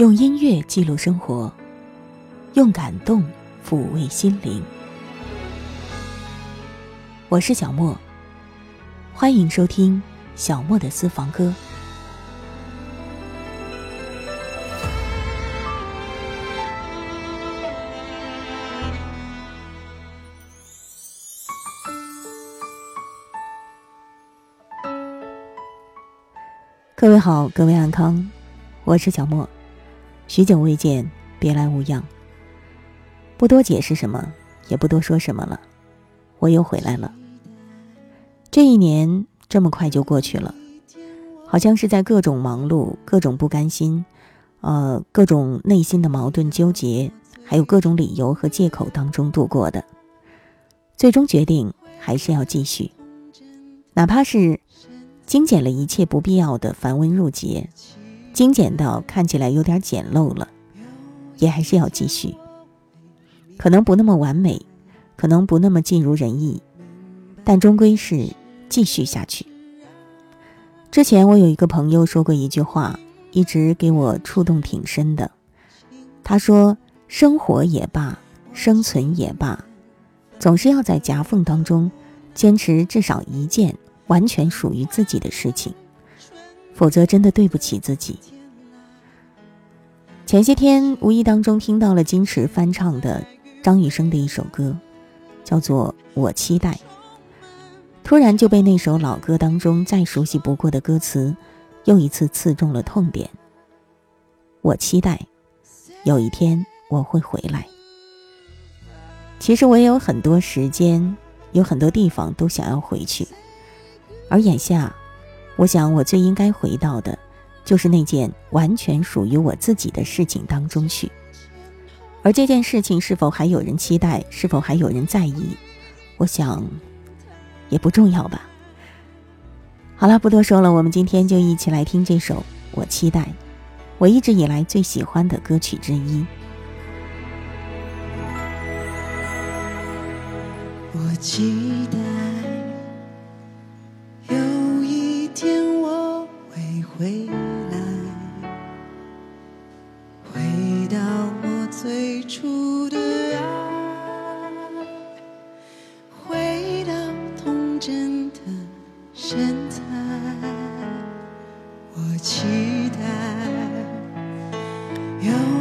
用音乐记录生活，用感动抚慰心灵。我是小莫，欢迎收听小莫的私房歌。各位好，各位安康，我是小莫。许久未见，别来无恙。不多解释什么，也不多说什么了，我又回来了。这一年这么快就过去了，好像是在各种忙碌、各种不甘心，呃，各种内心的矛盾纠结，还有各种理由和借口当中度过的。最终决定还是要继续，哪怕是。精简了一切不必要的繁文缛节，精简到看起来有点简陋了，也还是要继续。可能不那么完美，可能不那么尽如人意，但终归是继续下去。之前我有一个朋友说过一句话，一直给我触动挺深的。他说：“生活也罢，生存也罢，总是要在夹缝当中坚持至少一件。”完全属于自己的事情，否则真的对不起自己。前些天无意当中听到了金池翻唱的张雨生的一首歌，叫做《我期待》。突然就被那首老歌当中再熟悉不过的歌词，又一次刺中了痛点。我期待有一天我会回来。其实我也有很多时间，有很多地方都想要回去。而眼下，我想我最应该回到的，就是那件完全属于我自己的事情当中去。而这件事情是否还有人期待，是否还有人在意，我想也不重要吧。好了，不多说了，我们今天就一起来听这首《我期待》，我一直以来最喜欢的歌曲之一。我天，我会回来。回到我最初的爱。回到童真的身材。我期待。有。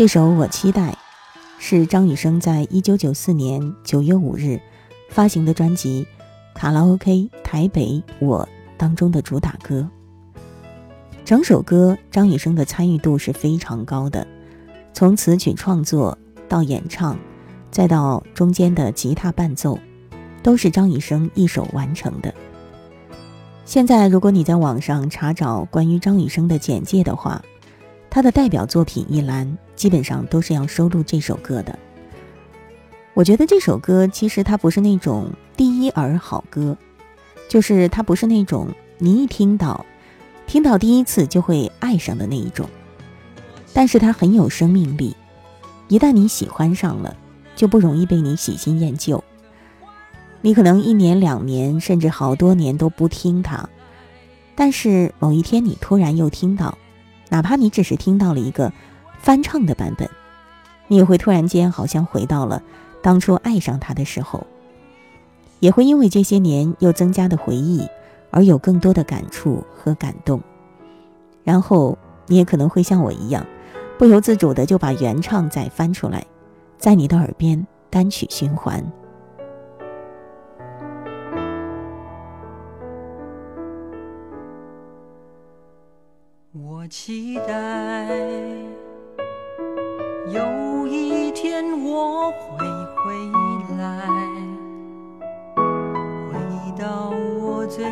这首《我期待》是张雨生在一九九四年九月五日发行的专辑《卡拉 OK 台北我》当中的主打歌。整首歌张雨生的参与度是非常高的，从词曲创作到演唱，再到中间的吉他伴奏，都是张雨生一手完成的。现在，如果你在网上查找关于张雨生的简介的话，他的代表作品一栏基本上都是要收录这首歌的。我觉得这首歌其实它不是那种第一耳好歌，就是它不是那种你一听到，听到第一次就会爱上的那一种。但是它很有生命力，一旦你喜欢上了，就不容易被你喜新厌旧。你可能一年两年甚至好多年都不听它，但是某一天你突然又听到。哪怕你只是听到了一个翻唱的版本，你也会突然间好像回到了当初爱上他的时候，也会因为这些年又增加的回忆而有更多的感触和感动。然后你也可能会像我一样，不由自主的就把原唱再翻出来，在你的耳边单曲循环。我期待有一天我会回来，回到我最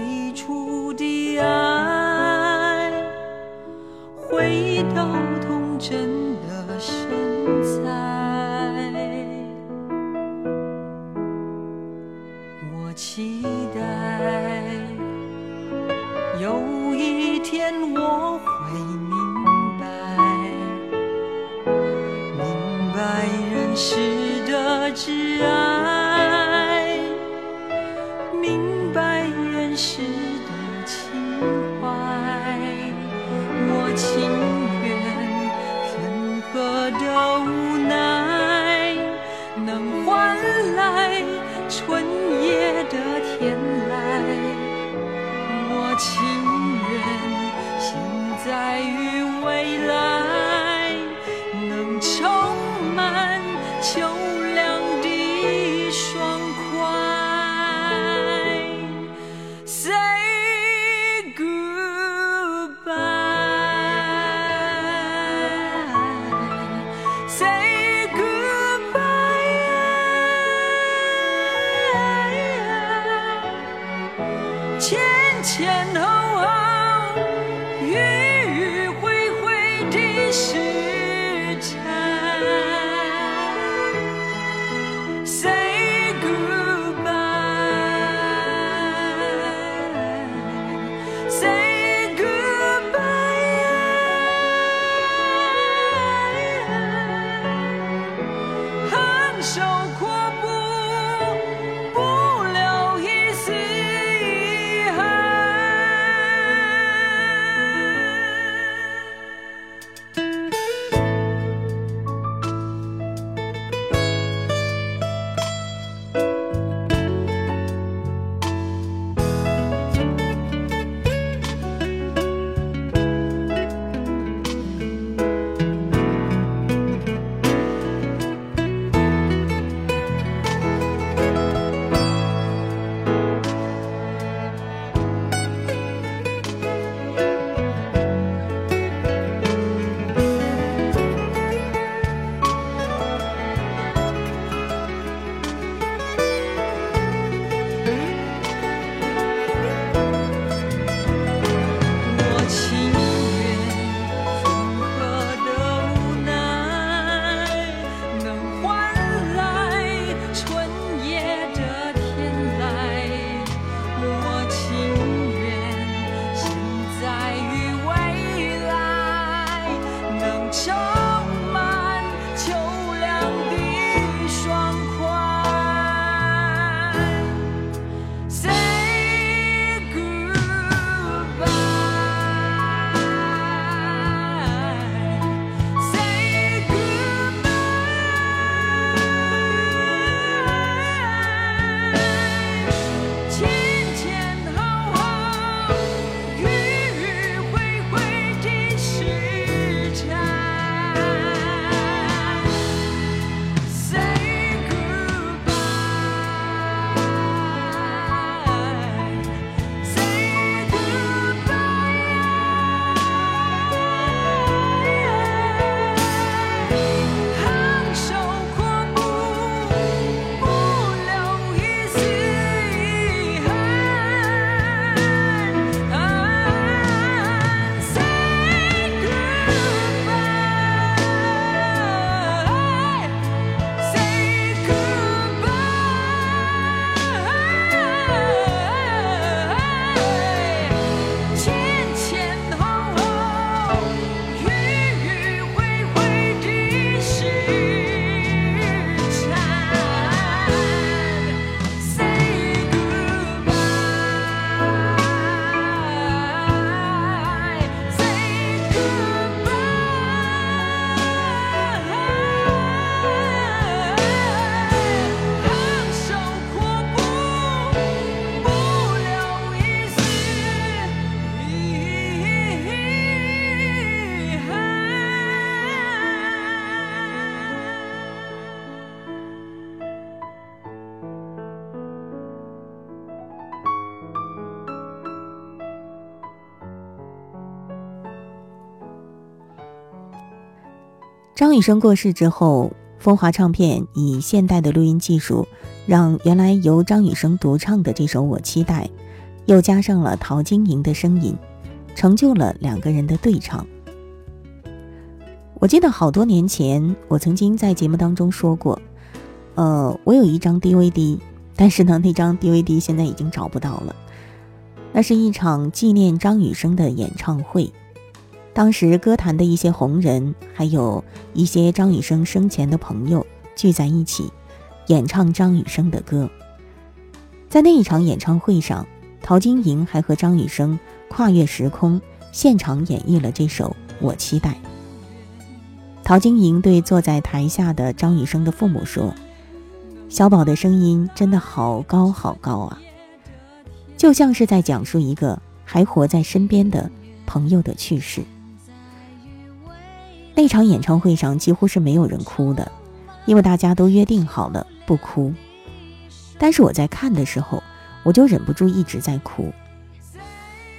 张雨生过世之后，风华唱片以现代的录音技术，让原来由张雨生独唱的这首《我期待》，又加上了陶晶莹的声音，成就了两个人的对唱。我记得好多年前，我曾经在节目当中说过，呃，我有一张 DVD，但是呢，那张 DVD 现在已经找不到了。那是一场纪念张雨生的演唱会，当时歌坛的一些红人，还有一些张雨生生前的朋友聚在一起，演唱张雨生的歌。在那一场演唱会上，陶晶莹还和张雨生跨越时空，现场演绎了这首《我期待》。陶晶莹对坐在台下的张雨生的父母说：“小宝的声音真的好高好高啊，就像是在讲述一个还活在身边的朋友的去世。”那场演唱会上几乎是没有人哭的，因为大家都约定好了不哭。但是我在看的时候，我就忍不住一直在哭。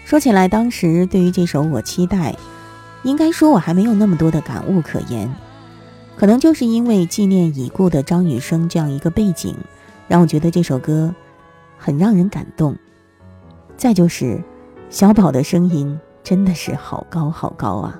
说起来，当时对于这首《我期待》。应该说，我还没有那么多的感悟可言，可能就是因为纪念已故的张雨生这样一个背景，让我觉得这首歌很让人感动。再就是小宝的声音真的是好高好高啊！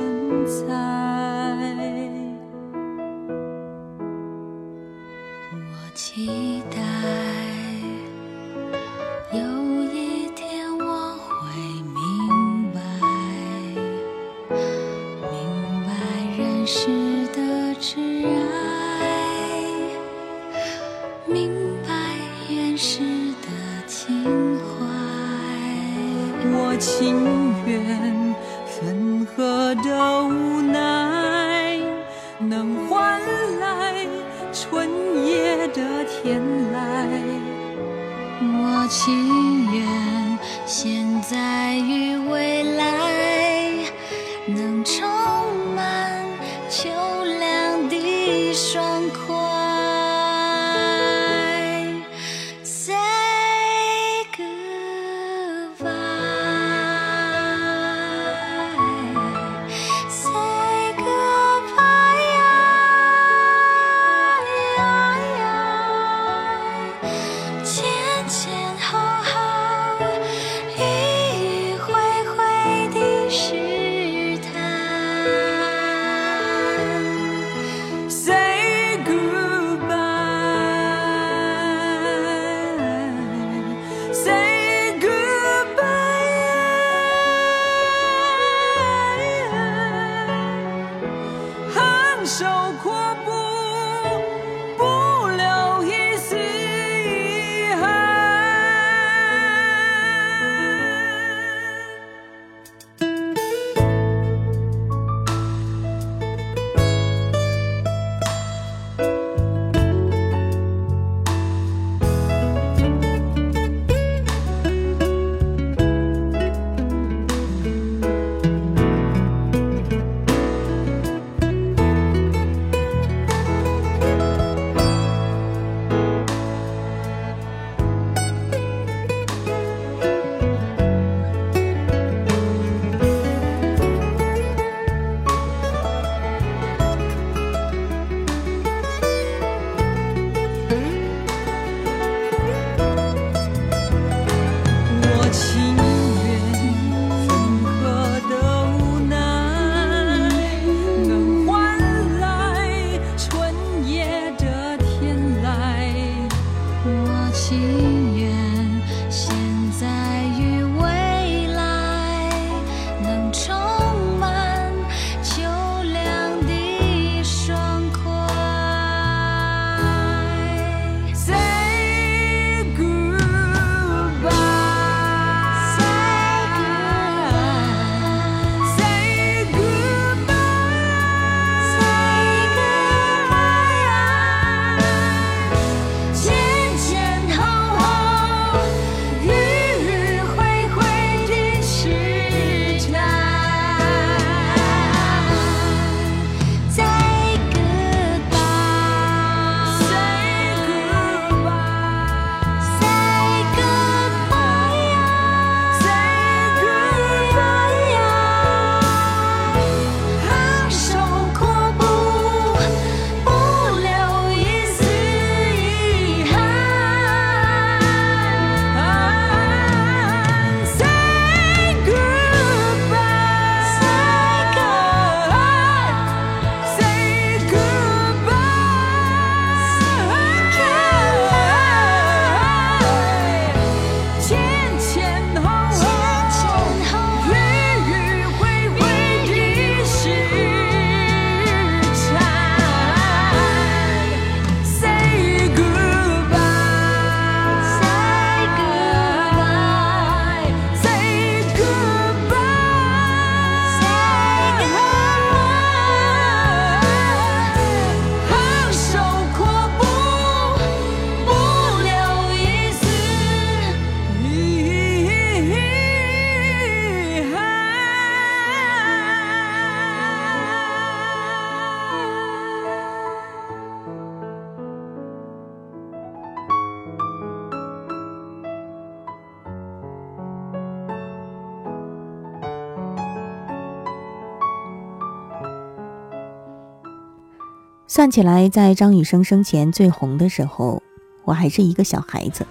算起来，在张雨生生前最红的时候，我还是一个小孩子，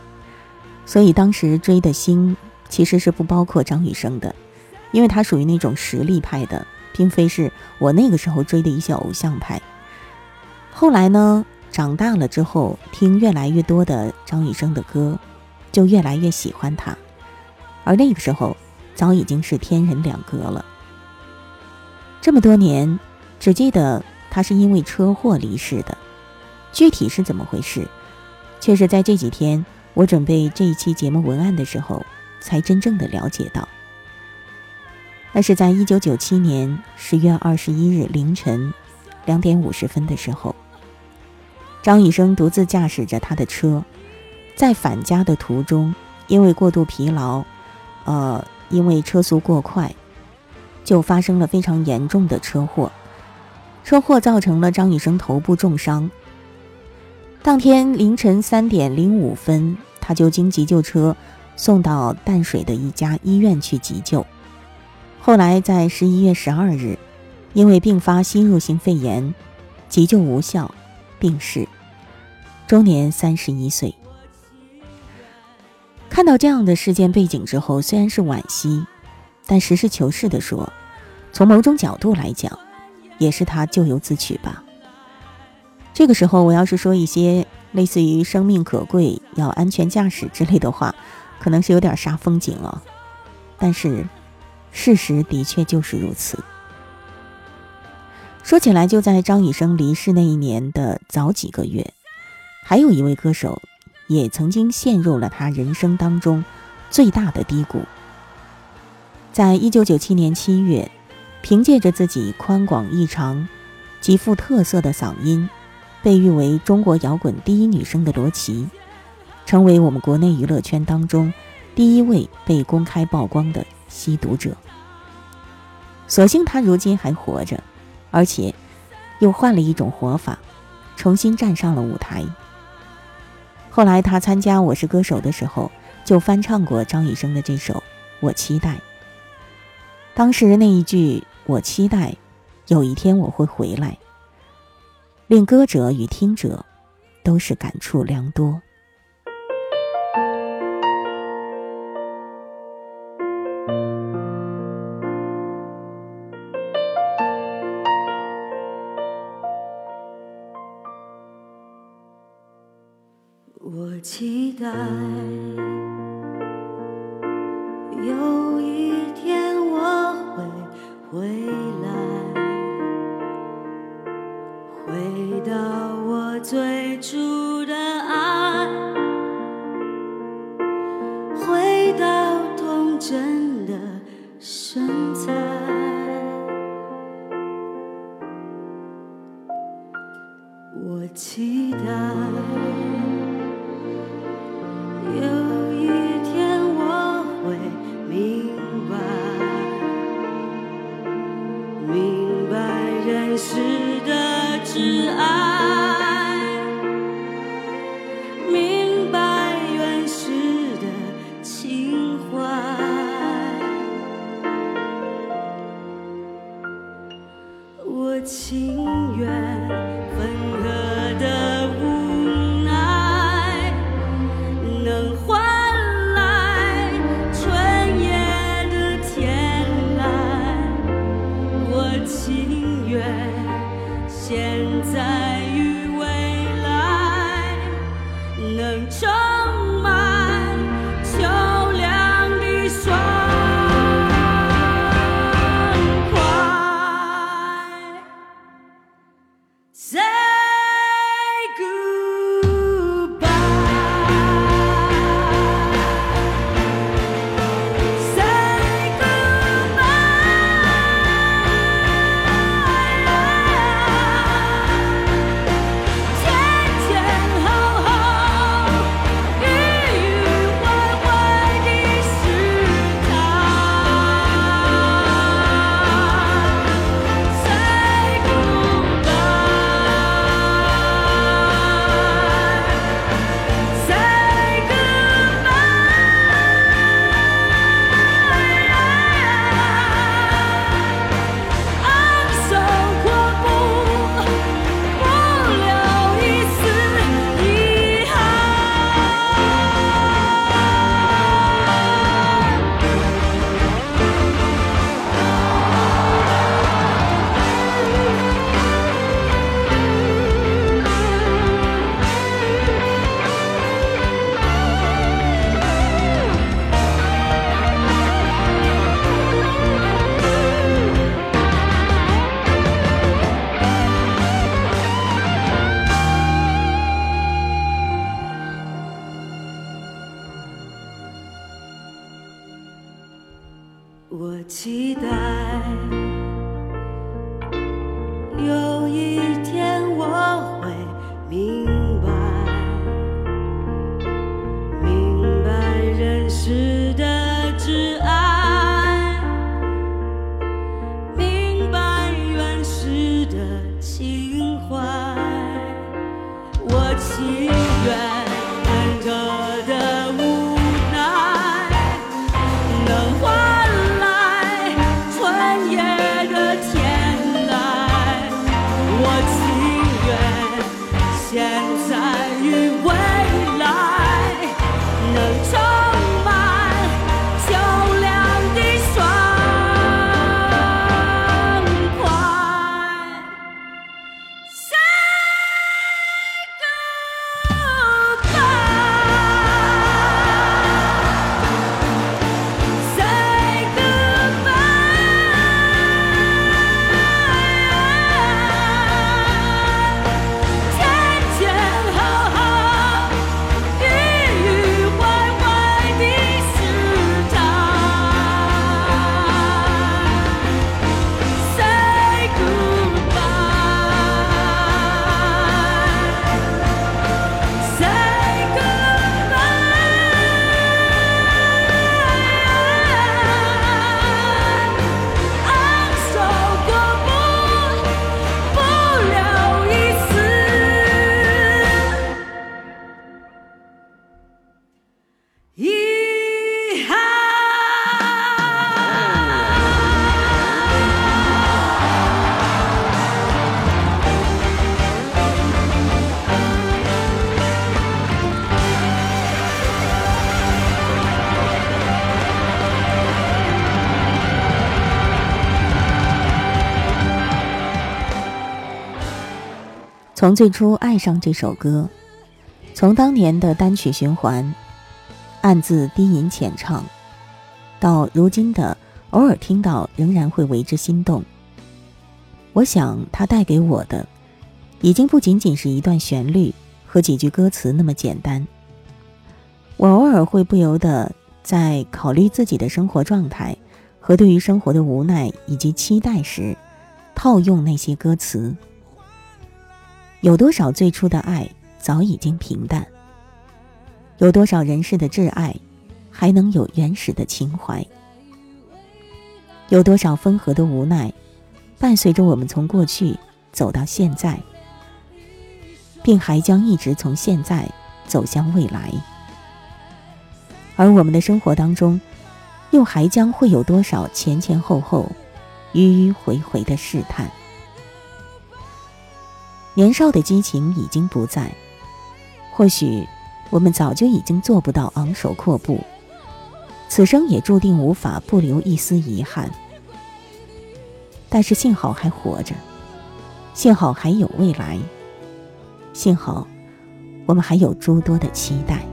所以当时追的星其实是不包括张雨生的，因为他属于那种实力派的，并非是我那个时候追的一些偶像派。后来呢，长大了之后，听越来越多的张雨生的歌，就越来越喜欢他，而那个时候早已经是天人两隔了。这么多年，只记得。他是因为车祸离世的，具体是怎么回事，却是在这几天我准备这一期节目文案的时候，才真正的了解到。那是在一九九七年十月二十一日凌晨两点五十分的时候，张雨生独自驾驶着他的车，在返家的途中，因为过度疲劳，呃，因为车速过快，就发生了非常严重的车祸。车祸造成了张雨生头部重伤。当天凌晨三点零五分，他就经急救车送到淡水的一家医院去急救。后来在十一月十二日，因为并发吸入性肺炎，急救无效，病逝，终年三十一岁。看到这样的事件背景之后，虽然是惋惜，但实事求是的说，从某种角度来讲。也是他咎由自取吧。这个时候，我要是说一些类似于“生命可贵，要安全驾驶”之类的话，可能是有点煞风景了。但是，事实的确就是如此。说起来，就在张雨生离世那一年的早几个月，还有一位歌手也曾经陷入了他人生当中最大的低谷。在一九九七年七月。凭借着自己宽广异常、极富特色的嗓音，被誉为中国摇滚第一女生的罗琦，成为我们国内娱乐圈当中第一位被公开曝光的吸毒者。所幸她如今还活着，而且又换了一种活法，重新站上了舞台。后来她参加《我是歌手》的时候，就翻唱过张雨生的这首《我期待》。当时那一句。我期待有一天我会回来，令歌者与听者都是感触良多。从最初爱上这首歌，从当年的单曲循环，暗自低吟浅唱，到如今的偶尔听到仍然会为之心动。我想，它带给我的，已经不仅仅是一段旋律和几句歌词那么简单。我偶尔会不由得在考虑自己的生活状态和对于生活的无奈以及期待时，套用那些歌词。有多少最初的爱早已经平淡？有多少人世的挚爱，还能有原始的情怀？有多少分合的无奈，伴随着我们从过去走到现在，并还将一直从现在走向未来？而我们的生活当中，又还将会有多少前前后后、迂迂回回的试探？年少的激情已经不在，或许我们早就已经做不到昂首阔步，此生也注定无法不留一丝遗憾。但是幸好还活着，幸好还有未来，幸好我们还有诸多的期待。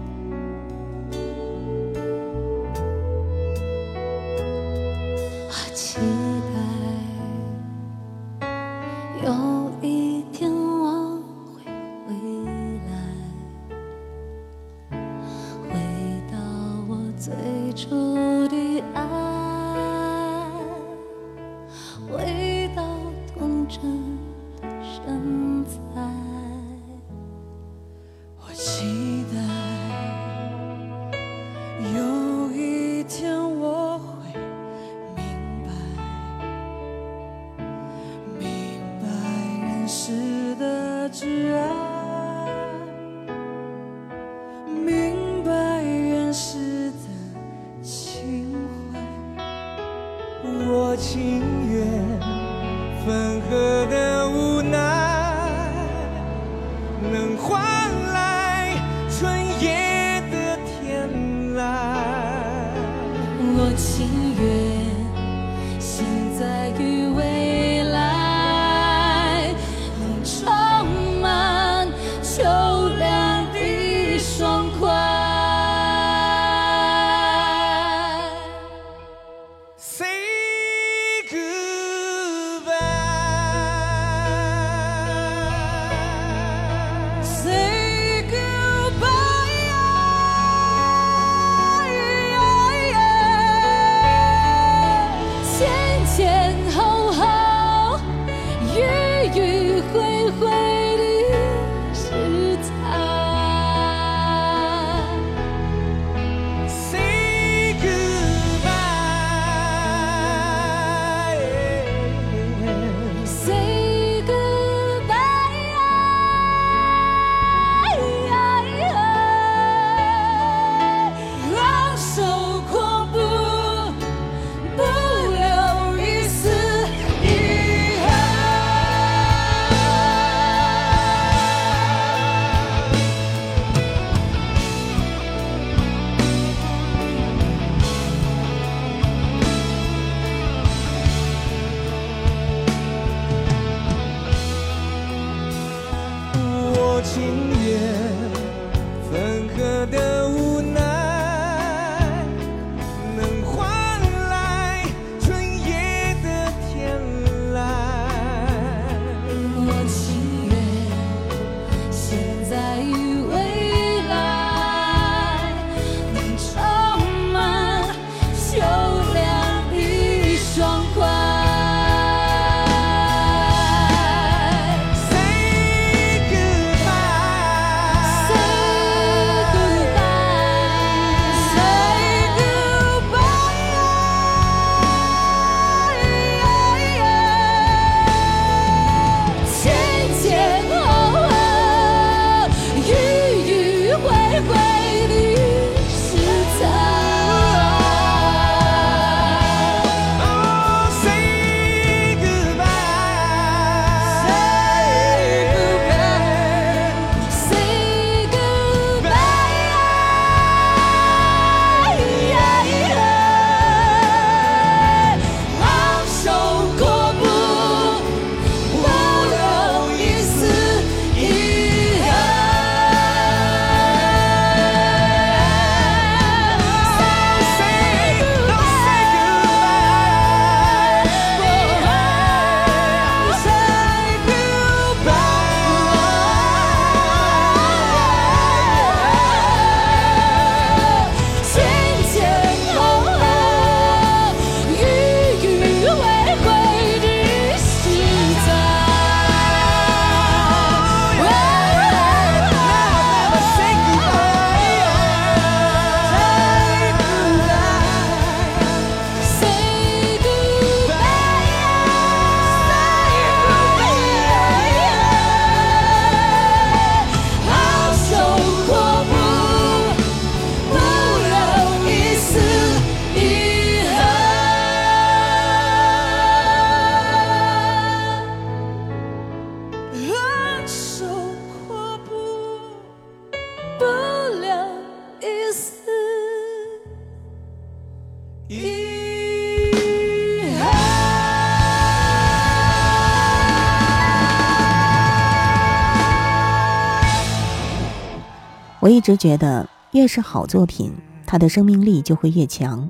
我一直觉得，越是好作品，它的生命力就会越强。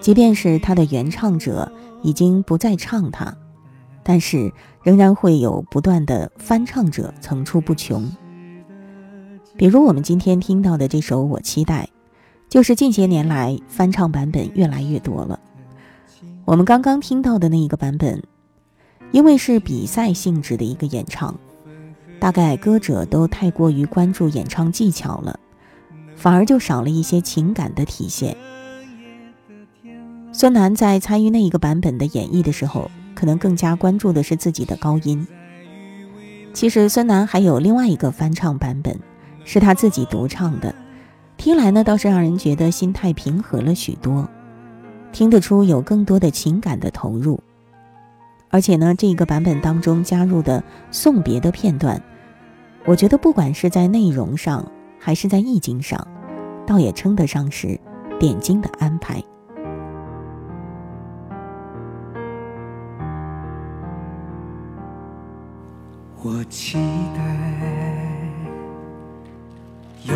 即便是它的原唱者已经不再唱它，但是仍然会有不断的翻唱者层出不穷。比如我们今天听到的这首《我期待》，就是近些年来翻唱版本越来越多了。我们刚刚听到的那一个版本，因为是比赛性质的一个演唱，大概歌者都太过于关注演唱技巧了，反而就少了一些情感的体现。孙楠在参与那一个版本的演绎的时候，可能更加关注的是自己的高音。其实孙楠还有另外一个翻唱版本，是他自己独唱的，听来呢倒是让人觉得心态平和了许多，听得出有更多的情感的投入。而且呢，这个版本当中加入的送别的片段，我觉得不管是在内容上还是在意境上，倒也称得上是点睛的安排。我期待有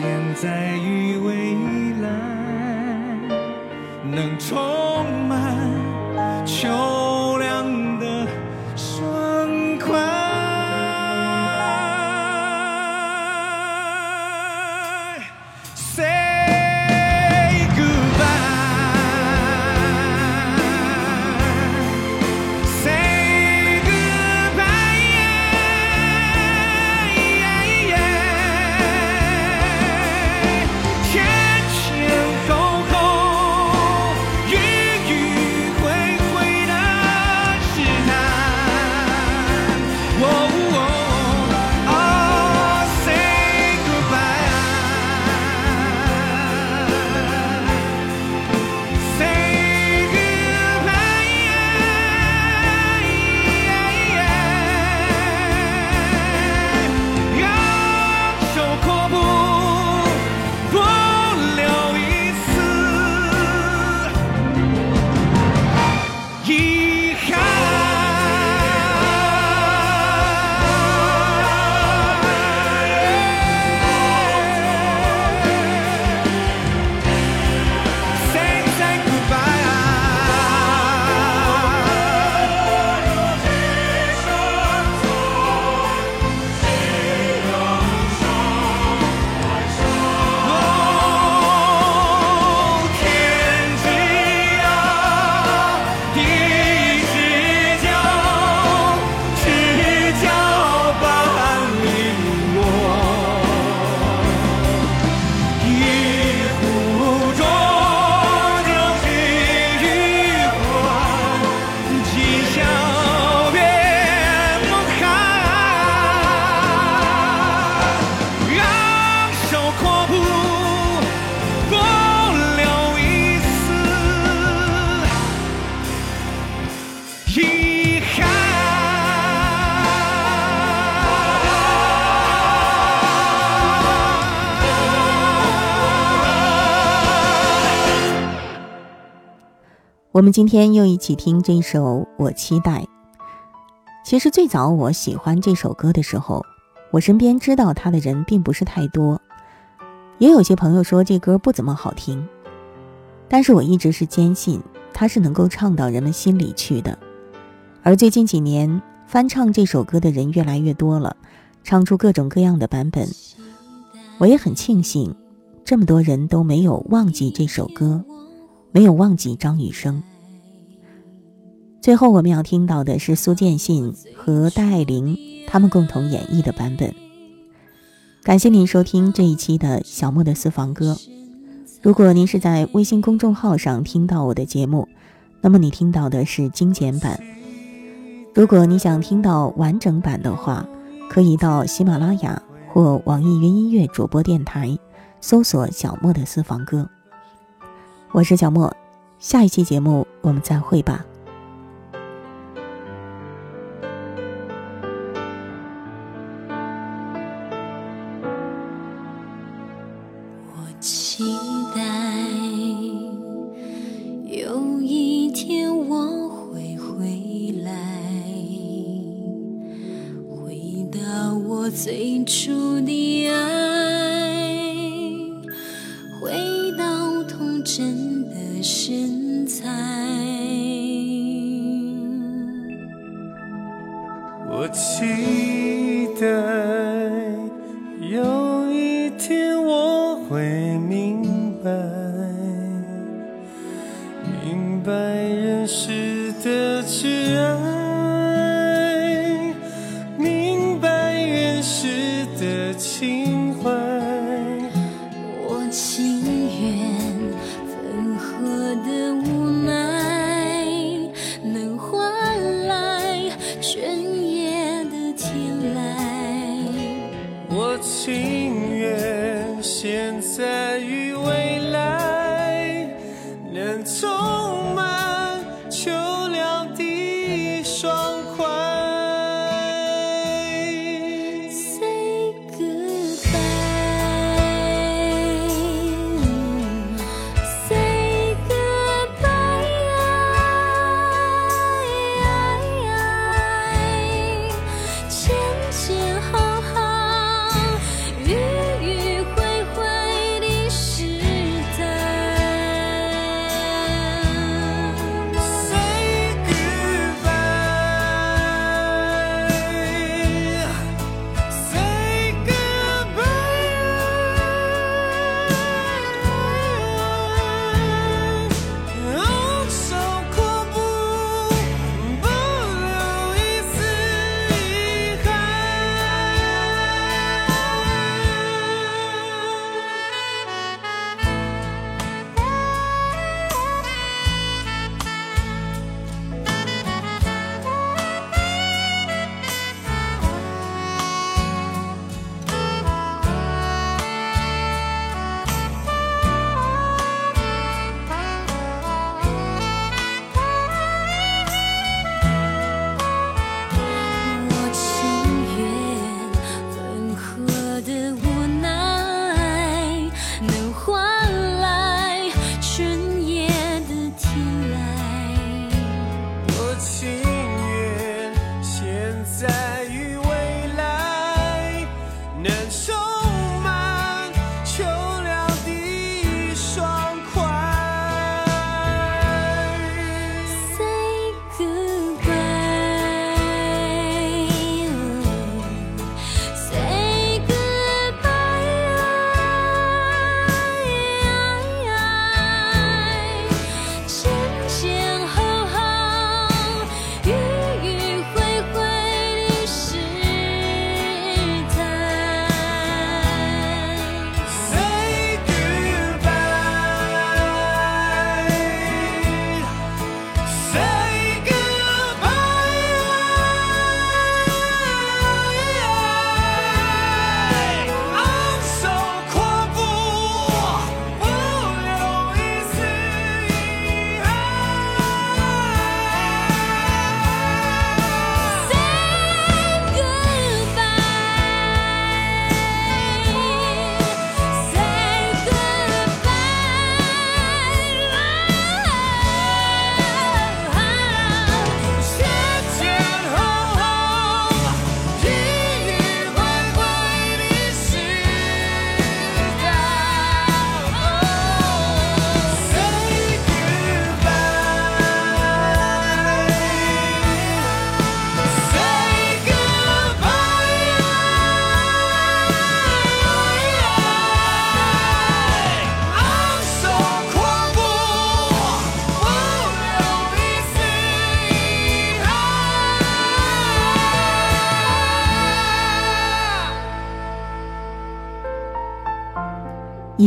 现在与未来，能重我们今天又一起听这首《我期待》。其实最早我喜欢这首歌的时候，我身边知道它的人并不是太多，也有些朋友说这歌不怎么好听，但是我一直是坚信它是能够唱到人们心里去的。而最近几年翻唱这首歌的人越来越多了，唱出各种各样的版本，我也很庆幸，这么多人都没有忘记这首歌。没有忘记张雨生。最后我们要听到的是苏建信和戴爱玲他们共同演绎的版本。感谢您收听这一期的小莫的私房歌。如果您是在微信公众号上听到我的节目，那么你听到的是精简版。如果你想听到完整版的话，可以到喜马拉雅或网易云音乐主播电台搜索“小莫的私房歌”。我是小莫，下一期节目我们再会吧。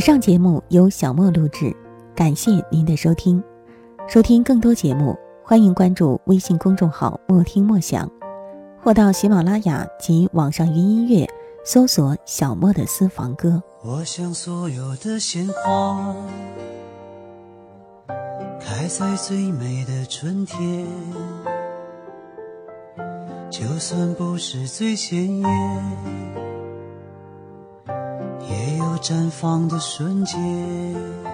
上节目由小莫录制，感谢您的收听。收听更多节目，欢迎关注微信公众号“莫听莫想”，或到喜马拉雅及网上云音乐搜索“小莫的私房歌”。我想所有的鲜花开在最美的春天，就算不是最鲜艳，绽放的瞬间。